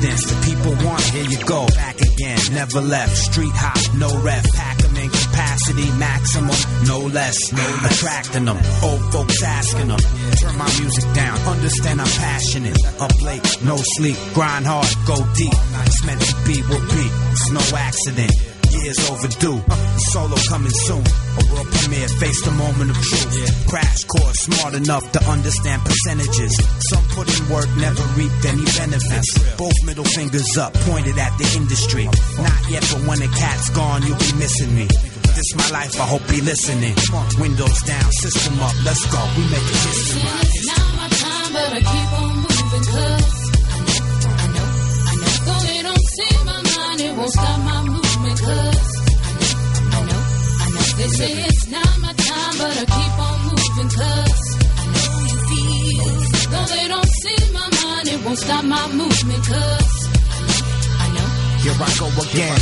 Evidence. The people want, here you go. Back again, never left. Street hop, no ref. Pack 'em in capacity maximum, no less. No attracting them. Old folks asking them. Turn my music down. Understand I'm passionate. Up late, no sleep. Grind hard, go deep. It's meant to be, will be. It's no accident. Years overdue. Solo coming soon. A world premiere, face the moment of truth. Crash course, smart enough to understand percentages. Some put in work, never reaped any benefits. Both middle fingers up, pointed at the industry. Not yet, but when the cat's gone, you'll be missing me. This my life, I hope you listening. Windows down, system up, let's go. We make it history. It's not my time, but I keep on moving 'cause I know, I know, I know. Though they don't see my mind, it won't stop my it's not my time, but I keep on moving 'cause I know you feel. Though they don't see my mind, it won't stop my movement 'cause I know, I know. Here I go again.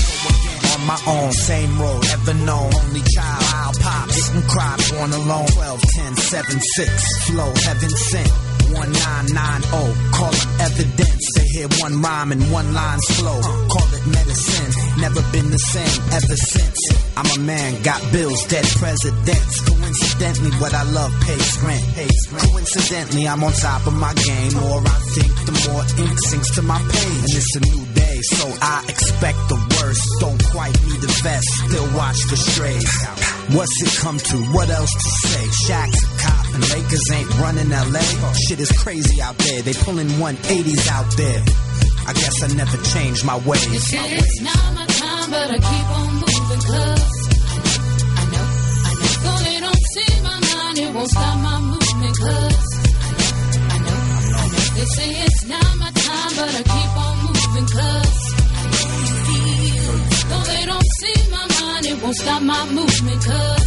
On my own, same road, ever known. Only child, I'll pop, and cry, born alone. 12, 10, 7, 6, flow, heaven sent. 1990, call it evidence. They hear one rhyme and one line's flow. Call it medicine, never been the same ever since. I'm a man, got bills, dead presidents. Coincidentally, what I love pays rent. Coincidentally, I'm on top of my game. More I think, the more ink sinks to my page. And it's a new day, so I expect the worst. Don't quite need the vest, still watch the strays. What's it come to? What else to say? Shaq's and Lakers ain't running LA. Shit is crazy out there. They pulling 180s out there. I guess I never changed my ways. It's not my time, but I keep on moving 'cause I know, I know. Though they don't see my mind, it won't stop my movement 'cause I know, I know. They say it's not my time, but I keep on moving 'cause I know. Though they don't see my mind, it won't stop my movement 'cause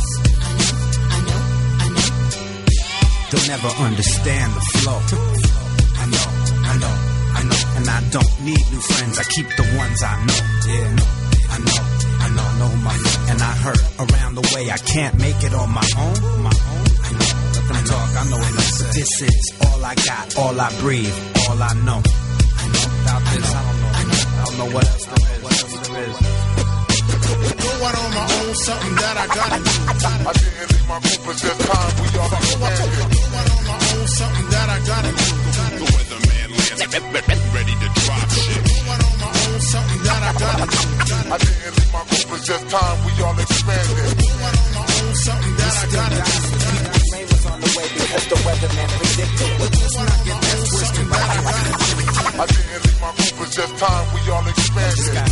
They'll never understand the flow. I know, I know, I know. And I don't need new friends. I keep the ones I know. Yeah, I know, I know, I know my And I hurt around the way. I can't make it on my own. My own. I know. Let them talk. I know enough. But this is all I got, all I breathe, all I know. I know. Without this, I don't know. I, know. I don't know what else there is. What else there is. Go out on my own, something that I gotta do. I didn't leave my group, it's just time we all expanded. Go out on my own, something that I gotta do. The weatherman Lance, ready to drop shit. Go out on my own, something that I gotta do. I didn't leave my group, it's just time we all expanded. Go out on my own, something that I gotta do. Rain was on the way because the weatherman predicted. But let's not get that twisted. I gotta do. I didn't leave my group, it's just time we all expanded.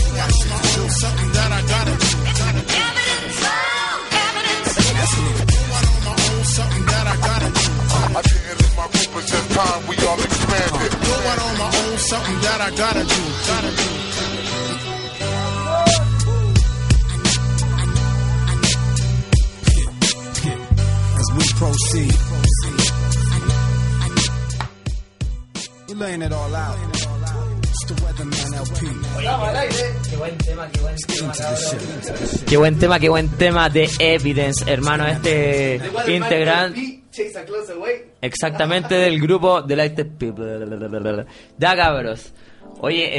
It all out. The. Qué buen tema, qué buen tema, Into the cabrón. shit. Qué buen tema, qué buen tema de Evidence, hermano. Este integrante exactamente del grupo de Light People. Ya cabros. Oye,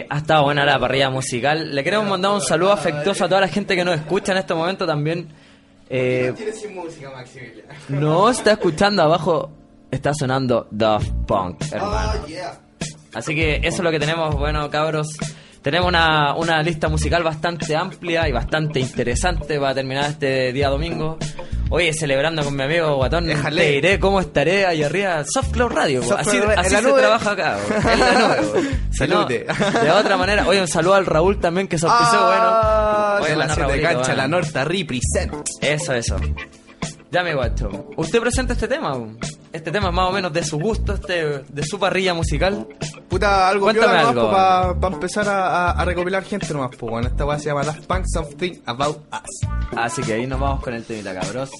eh, ha estado buena la parrilla musical. Le queremos mandar un saludo afectuoso a toda la gente que nos escucha en este momento también. Eh, Tienes sin música, Maximiliano. no está escuchando abajo, está sonando Daft Punk, hermano. Oh, yeah. Así que eso es lo que tenemos, bueno, cabros. Tenemos una, una lista musical bastante amplia y bastante interesante para terminar este día domingo. Oye, celebrando con mi amigo Guatón, Déjale. te diré cómo estaré ahí arriba. Soft Cloud Radio. Soft así, así se nube. trabaja acá. En la nube, no, de otra manera, oye, un saludo al Raúl también que se auspició, Ah, bueno. Oye, la cancha, bueno. la Norta represent. Eso, eso. Ya me guacho. ¿Usted presenta este tema? Este tema es más o menos de su gusto, este, de su parrilla musical. Puta, algo Cuéntame algo. para empezar a, a- a recopilar gente nomás, pues bueno, esta weá se llama Daft Punk Something About Us. Así que ahí nos vamos con el temita, cabros.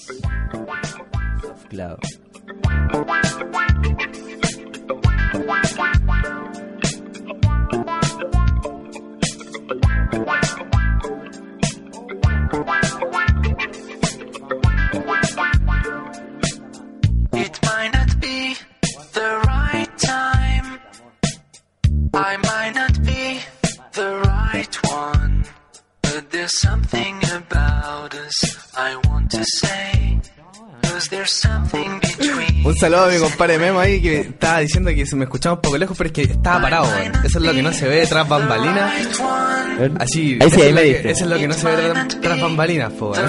Soft Cloud. Saludo a mi compadre Memo ahí que estaba diciendo que se me escuchaba un poco lejos, pero es que estaba parado, weón. Eso es lo que no se ve tras bambalinas. Así, Ahí sí, me lo que- diste. Eso es lo que no se ve tras, tras bambalinas, po, weón.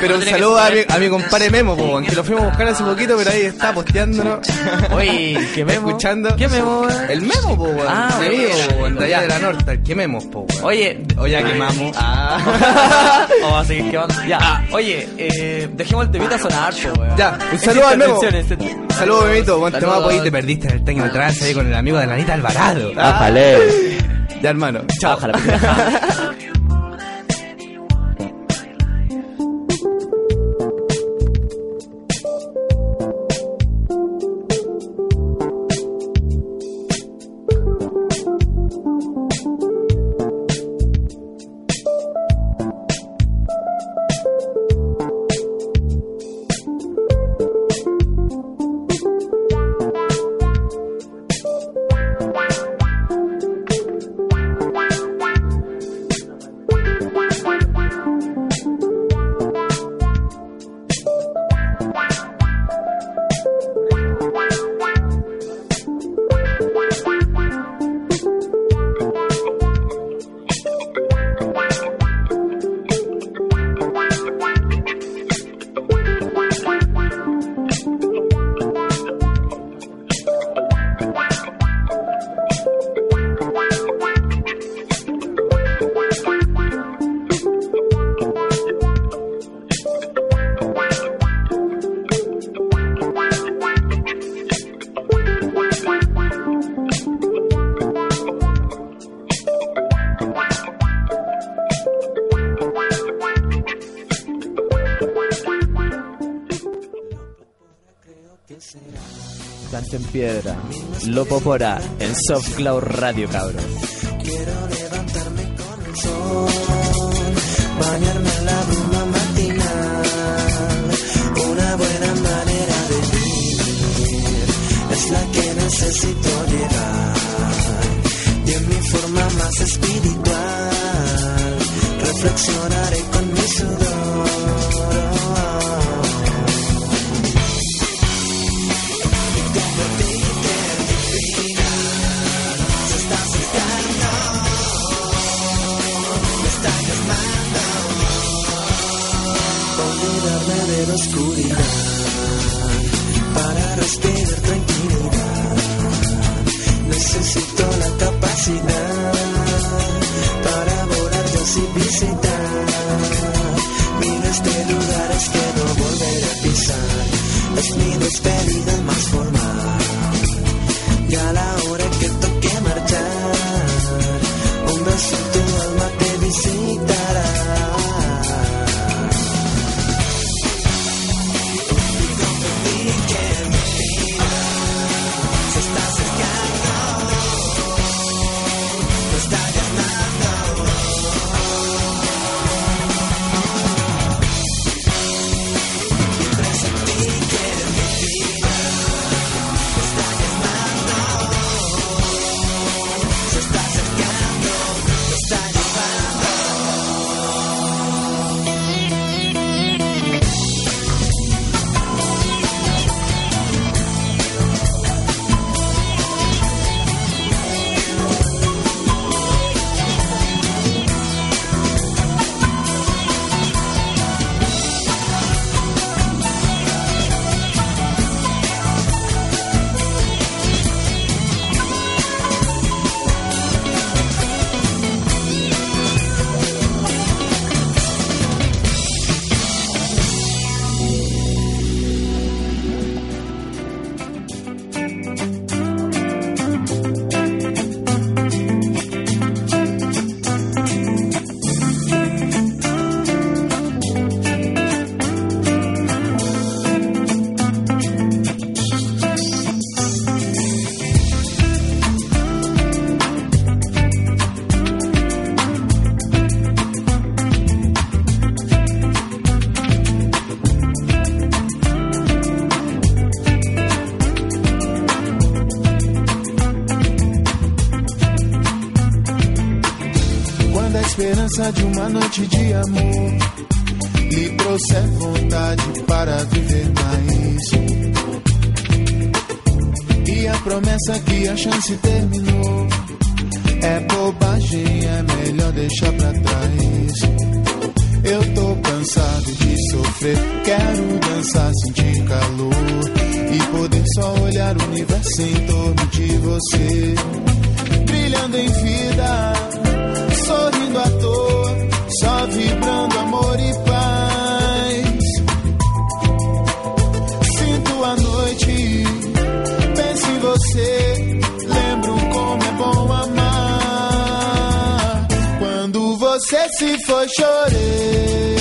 Pero un saludo a mi, a mi compadre Memo, po, weón, que lo fuimos a buscar hace poquito, pero ahí está posteándonos. Oye, ¿qué memo? Escuchando. ¿Qué memo, weón? El Memo, po, weón. Ah, Mi bueno. amigo, po, weón, de allá de la norte, el quememos, po, weón. Oye, O ya quemamos. Ah. Vamos a seguir quemando. Ya, oye, eh, dejemos el temita sonar, po, weón. Ya, un saludo al Memo. Este- Saludos, Memito. Buen tema, Saludos. pues, y te perdiste en el técnico trance ahí con el amigo de la Anita Alvarado. Bájale. Ya, hermano. Chao. Bájala, piedra, Lopo Pora, en Soft Cloud Radio, cabros. lembrança de uma noite de amor me trouxe vontade para viver mais. E a promessa que a chance terminou é bobagem, é melhor deixar pra trás. Eu tô cansado de sofrer, quero dançar, sentir calor e poder só olhar o universo em torno de você, brilhando em vida sorrindo à toa, só vibrando amor e paz. Sinto a noite, penso em você, lembro como é bom amar. Quando você se foi chorar.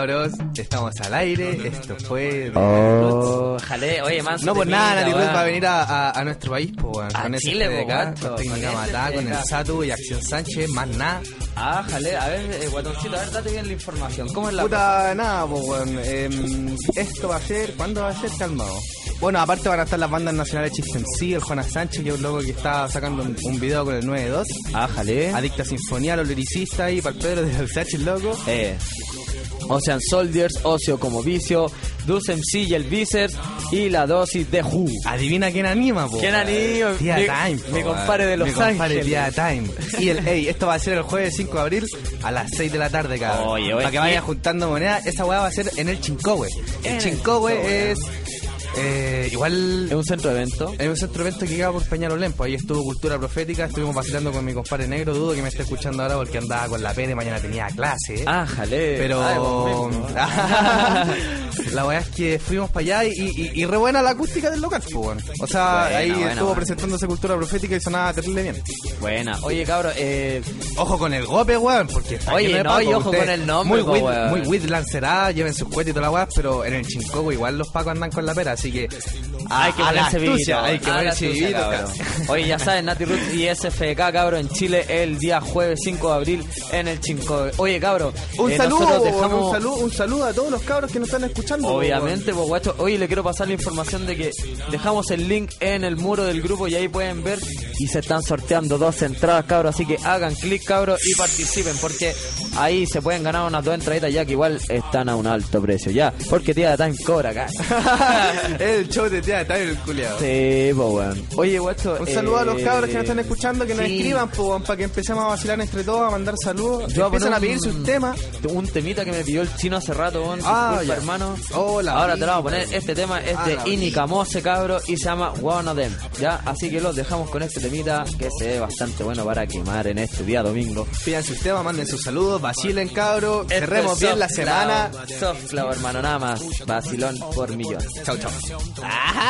Cabros, estamos al aire, esto fue... Oh, jale, oye, man. No por nada, Nati Ruiz va a venir a, a- a nuestro país, po, weón, A con ese Chile, de po, guacho, con Técnica Matá, con el. Satu y Acción Sánchez, más nada. Ah, jale, a ver, eh, guatoncito, a ver, date bien la información. ¿Cómo es la Puta, nada, pues, weón. em, esto va a ser, ¿cuándo va a ser? Calmado. Bueno, aparte van a estar las bandas nacionales Chisten sí, el Jonas Sánchez, que es un loco que está sacando un, un video con el 9-2. Ah, jale. Adicta Sinfonía, los lyricistas y para el Pedro de Alsace, el loco. Eh, Ocean Soldiers, Ocio como vicio, Dulce MC y el Vicer y la dosis de Who. Adivina quién anima, po. ¿Quién anima? Tía Mi- Time, po, mi compadre de Los Mi compadre Ángeles. Tía Time. Y el, ey, esto va a ser el jueves 5 de abril a las 6 de la tarde, cabrón. Oye, oye, Para que vayan juntando monedas, esa weá va a ser en el Chincowe. El Chincowe. es. Eh, igual Es un centro de evento. Es un centro de evento que queda por Peñalolén, pues ahí estuvo Cultura Profética, estuvimos vacilando con mi compadre negro, dudo que me esté escuchando ahora porque andaba con la pene, mañana tenía clase. Ah, jale. Pero mismo. la verdad es que fuimos para allá y, y, y re buena la acústica del local, pues, bueno. O sea, Buena, ahí buena, estuvo buena. presentándose Cultura Profética y sonaba terrible bien. Buena. Oye, cabro, eh, Ojo con el gope, weón, porque está Oye, no, y ojo con el nombre, Muy with, weón. muy with lancerada, lleven sus cohetes y toda la weá, pero en el Chincoco igual los pacos andan con la pera, así que hay que ponerse vivito. hay que ponerse vivito. Oye, ya saben, Nati Roots y SFK, cabro, en Chile el día jueves 5 de abril en el Chinco. Oye, cabro, Un eh, saludo, dejamos... un saludo, un saludo a todos los cabros que nos están escuchando. Obviamente, pues guacho. Oye, le quiero pasar la información de que dejamos el link en el muro del grupo y ahí pueden ver y se están sorteando dos entradas, cabros. Así que hagan clic, cabros, y participen porque ahí se pueden ganar unas dos entraditas ya que igual están a un alto precio, ya. Porque tía Time cobra acá. el show de tía está el culiado. Sí, pues weón. Oye, guacho. Un saludo a los eh, cabros que nos están escuchando, que nos sí. escriban, po, para que empecemos a vacilar entre todos, a mandar saludos. Yo Empiezan poner a pedir un- sus temas. Un temita que me pidió el chino hace rato, weón. Ah, Disculpa, hermano. Hola, Ahora te lo vamos a poner. Este tema es Ah, de la Ini Camose, cabro, y se llama One of Them. ¿Ya? Así que los dejamos con este temita que se ve bastante bueno para quemar en este día domingo. Pidan sus temas, manden sus saludos, vacilen, cabros. Esto Cerremos bien la semana. Cloud, Soft Cloud, hermano, nada más. Vacilón por millón. Chau, chau. Forever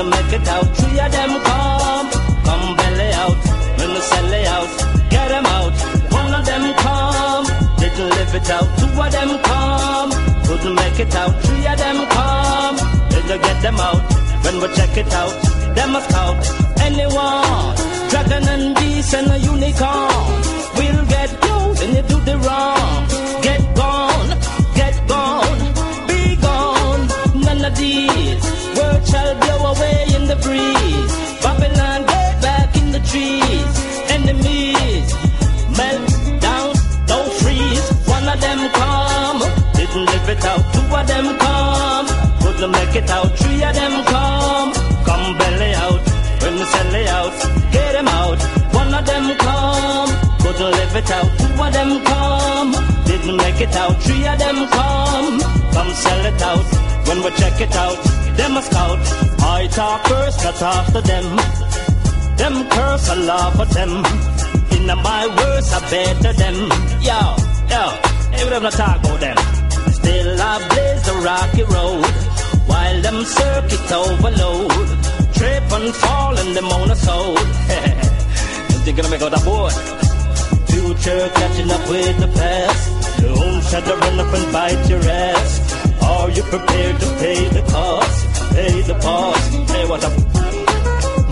Didn't make it out. Three of them come. Come belly out. When the sell out. Get them out. One of them come. Didn't live it out. Two of them come. Couldn't make it out. Three of them come. Didn't get them out. When we check it out. Them must out. Anyone. Dragon and beast and a unicorn. We'll get you when you do the wrong. Get gone. Shall blow away in the breeze. Babylon get back in the trees. Enemies melt down, don't freeze. One of them come, didn't live it out. Two of them come, couldn't make it out. Three of them come, come belly out. We sell it out, get them out. One of them come, couldn't live it out. Two of them come, didn't make it out. Three of them come, come sell it out. When we check it out, them a scout. I talk first, not after them. Them curse a laugh at them. In my words, I better them. Yo, yo, hey, we never talk about them. Still I blaze the rocky road. While them circuit overload. Trip and fall and them on a soul. gonna make out a boy? Future catching up with the past. Don't shut the run up and bite your ass. Are you prepared to pay the cost? Pay the cost. Hey, what up?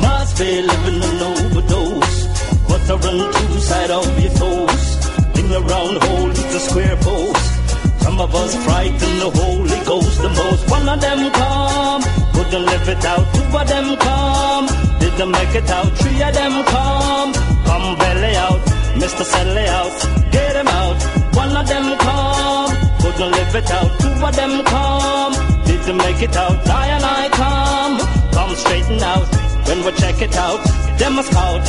Must be living an overdose. But to run two side of your toes. In the round hole, it's a square post. Some of us frighten the Holy Ghost the most. One of them come, couldn't live it out. Two of them come, didn't make it out. Three of them come, come belly out. Mr. Sell out, get him out. One of them come, couldn't live it out. Two of them come, didn't make it out. I and I come, come straighten out. When we check it out, them must out.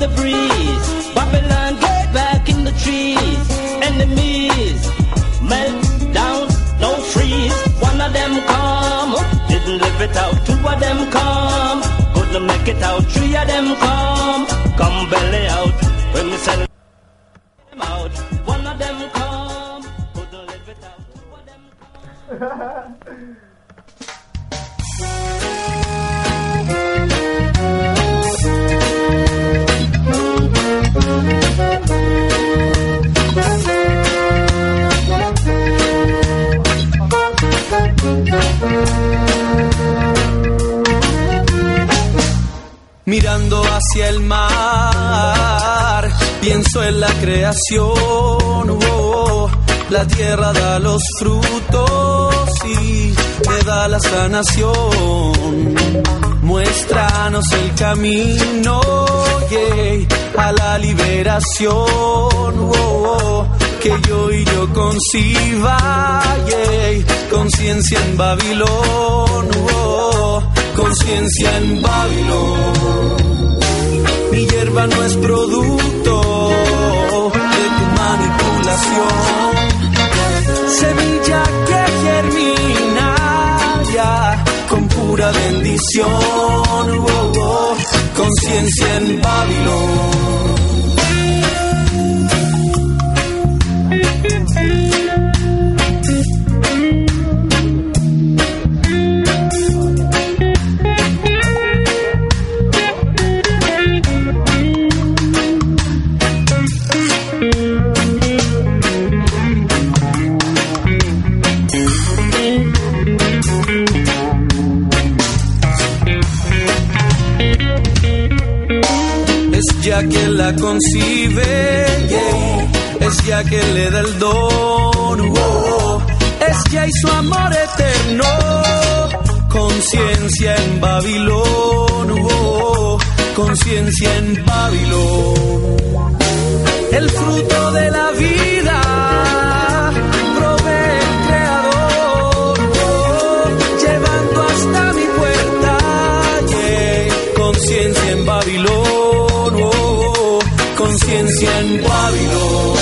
The breeze. Babylon get back in the trees. Enemies melt down, don't freeze. One of them come, didn't live it out. Two of them come, couldn't make it out. Three of them come, come belly out. When we sell them out, one of them come, couldn't live it out. Two of them Mirando hacia el mar, pienso en la creación. oh, la tierra da los frutos y te da la sanación. Muéstranos el camino yeah, a la liberación. oh, que yo y yo conciba yeah, conciencia en Babilón. oh, conciencia en Babilón. Mi hierba no es producto de tu manipulación. Semilla que germina ya con pura bendición. Oh, conciencia en Babilón. La concibe, es ya quien le da el don, es ya y su amor eterno, conciencia en Babilón, conciencia en Babilón, el fruto de la vida. Conciencia en.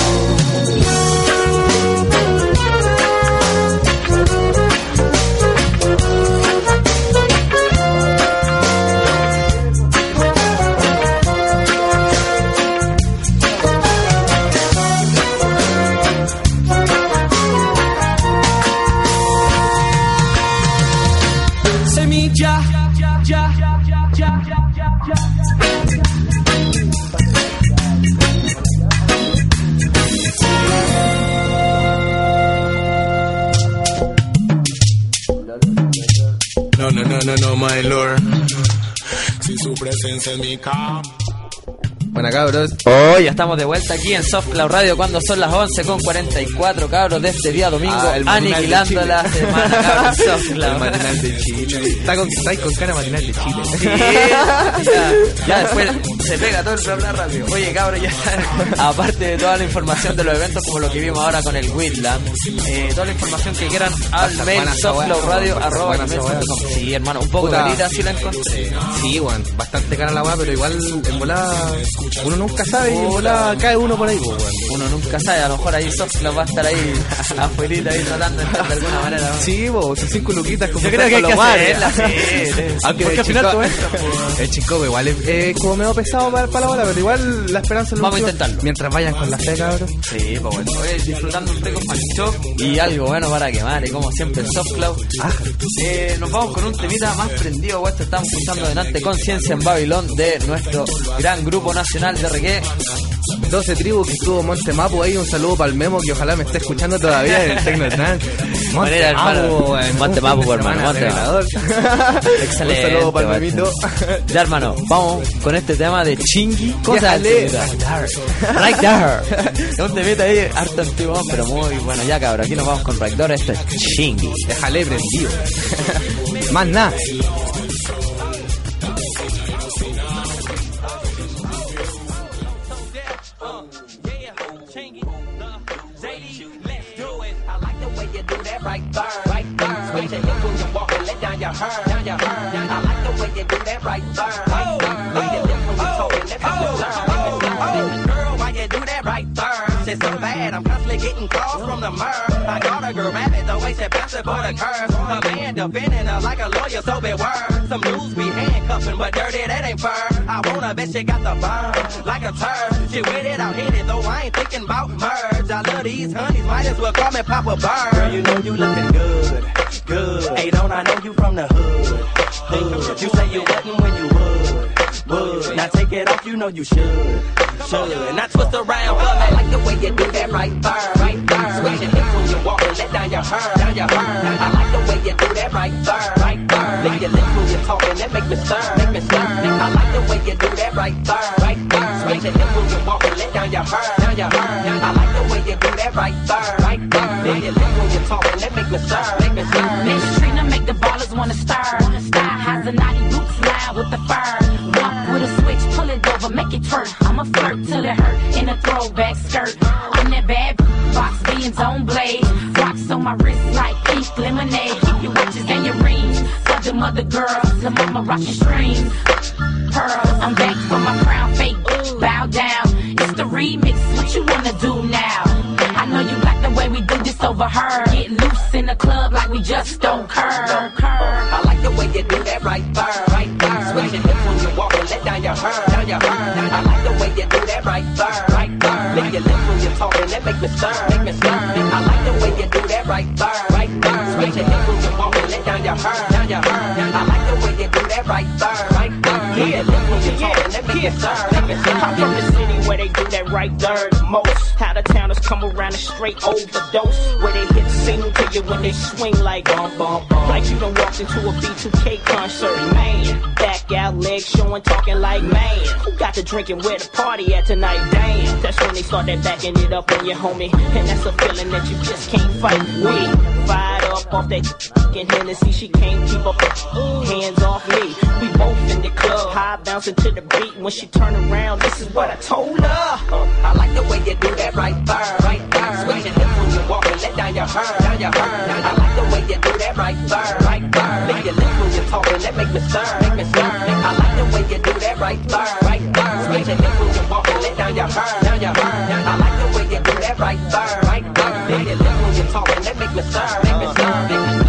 presence and me calm. Buena cabros. Hoy estamos de vuelta aquí en Soft Cloud Radio cuando son las 11 con 44 cabros de este día domingo Ah, aniquilando de la semana cabros Soft Cloud. El matinal de Chile. Está con, está ahí con cara matinal de Chile. Sí, ya, ya después se pega todo el bla bla rápido. Oye, cabrón, ya aparte de toda la información de los eventos como lo que vimos ahora con el Whitland, eh, toda la información que quieran al estar mail buena esa weá. softcloudradio Va a estar arroba buena esa gmail.com. weá. Sí, hermano, un poco Puta. carita sí la encontré. Sí, weón, bastante cara la weá, pero igual en volada uno nunca sabe y volada cae uno por ahí. Uno nunca sabe, a lo mejor ahí Softcloud va a estar ahí afuera ahí tratando de de alguna manera. ¿no? Sí, son cinco luquitas como Yo creo que hay que hacerla, sí. Aunque Porque el al final todo entra, po. El chico igual es, es como medio pesado para, para la hora, pero igual la esperanza es Vamos a intentarlo. Mientras vayan con la fe, cabrón. Sí, pues bueno, oye, disfrutando un té con Pancho y algo bueno para quemar, y como siempre, Soft Cloud. Eh, nos vamos con un temita más prendido, esto estamos escuchando delante Conciencia en Babilón de nuestro gran grupo nacional de reggae. 12 tribus que estuvo Monte Mapu ahí, un saludo para el Memo que ojalá me esté escuchando todavía en el Tecno Trans. Monte Mapu, fin de hermano, Monte. Excelente. Un saludo para el. Memito. Ya, hermano, vamos con este tema de Chingy. Cosa Déjale. del temita. Right there. Es un temita ahí harto antiguo, pero muy bueno. Ya, cabrón, aquí nos vamos con Right. Esto es Chingy. Déjale prendido. Más nada. right burn, right burn. Make that look when you walk and let down your hair, down your hair. Down. I like the way you do that right burn, right burn. Oh, Make that look when you talk and let down your oh, hair. Oh, Girl, why you do that right there? She's so bad, I'm constantly getting calls from the mirror. I got a man defending her like a lawyer, so. Some dudes be handcuffing, but dirty, that ain't. I wanna bet she got the burn, like a turd. She with it, I'll hit it, though I ain't thinking about merge. I love these honeys, might as well call me Papa Bird. Girl, you know you looking good, good. Hey, don't I know you from the hood? Hood. You say you wasn't when you would. Now take it off, you know you should, should. Now twist around, for me. like the way you do that right there, right there. Swing your hips when you walk and let down your hair, down your hair. I like the way you do that right there, right there. Lick your lips when you're talking, that make me stir, make me stir. I like the way you do that right there, right there. Swing your hips when you walk and let down your hair, down your hair. I like the way you do that right there, right there. Lick your lips when you're talking, that make me stir. Sir. Me stir, make. I'm from the city where they do that right the most. Out of towners come around and straight overdose. Where they hit single to you when they swing like bum bum bum. Like you done walked into a B2K concert, man. Back out, legs showing, talking like man. Who got the drinking where the party at tonight? Damn. That's when they start that backing it up on your homie. And that's a feeling that you just can't fight with. Fired up off that fucking Hennessy, she can't keep up. Hands off me. We both in the club, high bouncing to the beat. When she turn around, this is what I told her. I like the way you do that right there, right there. Your hips when you walk and let down your hair, down your hair. I like the way you do that right there, right there. Lick your lips when you're talking, that make me stir, make me stir. I like the way you do that right there, right there. Your hips when you walk and let down your hair, down your hair. I like the way you that right there, right there. Lick your lips when you're talking, that make me stir, make me stir. I like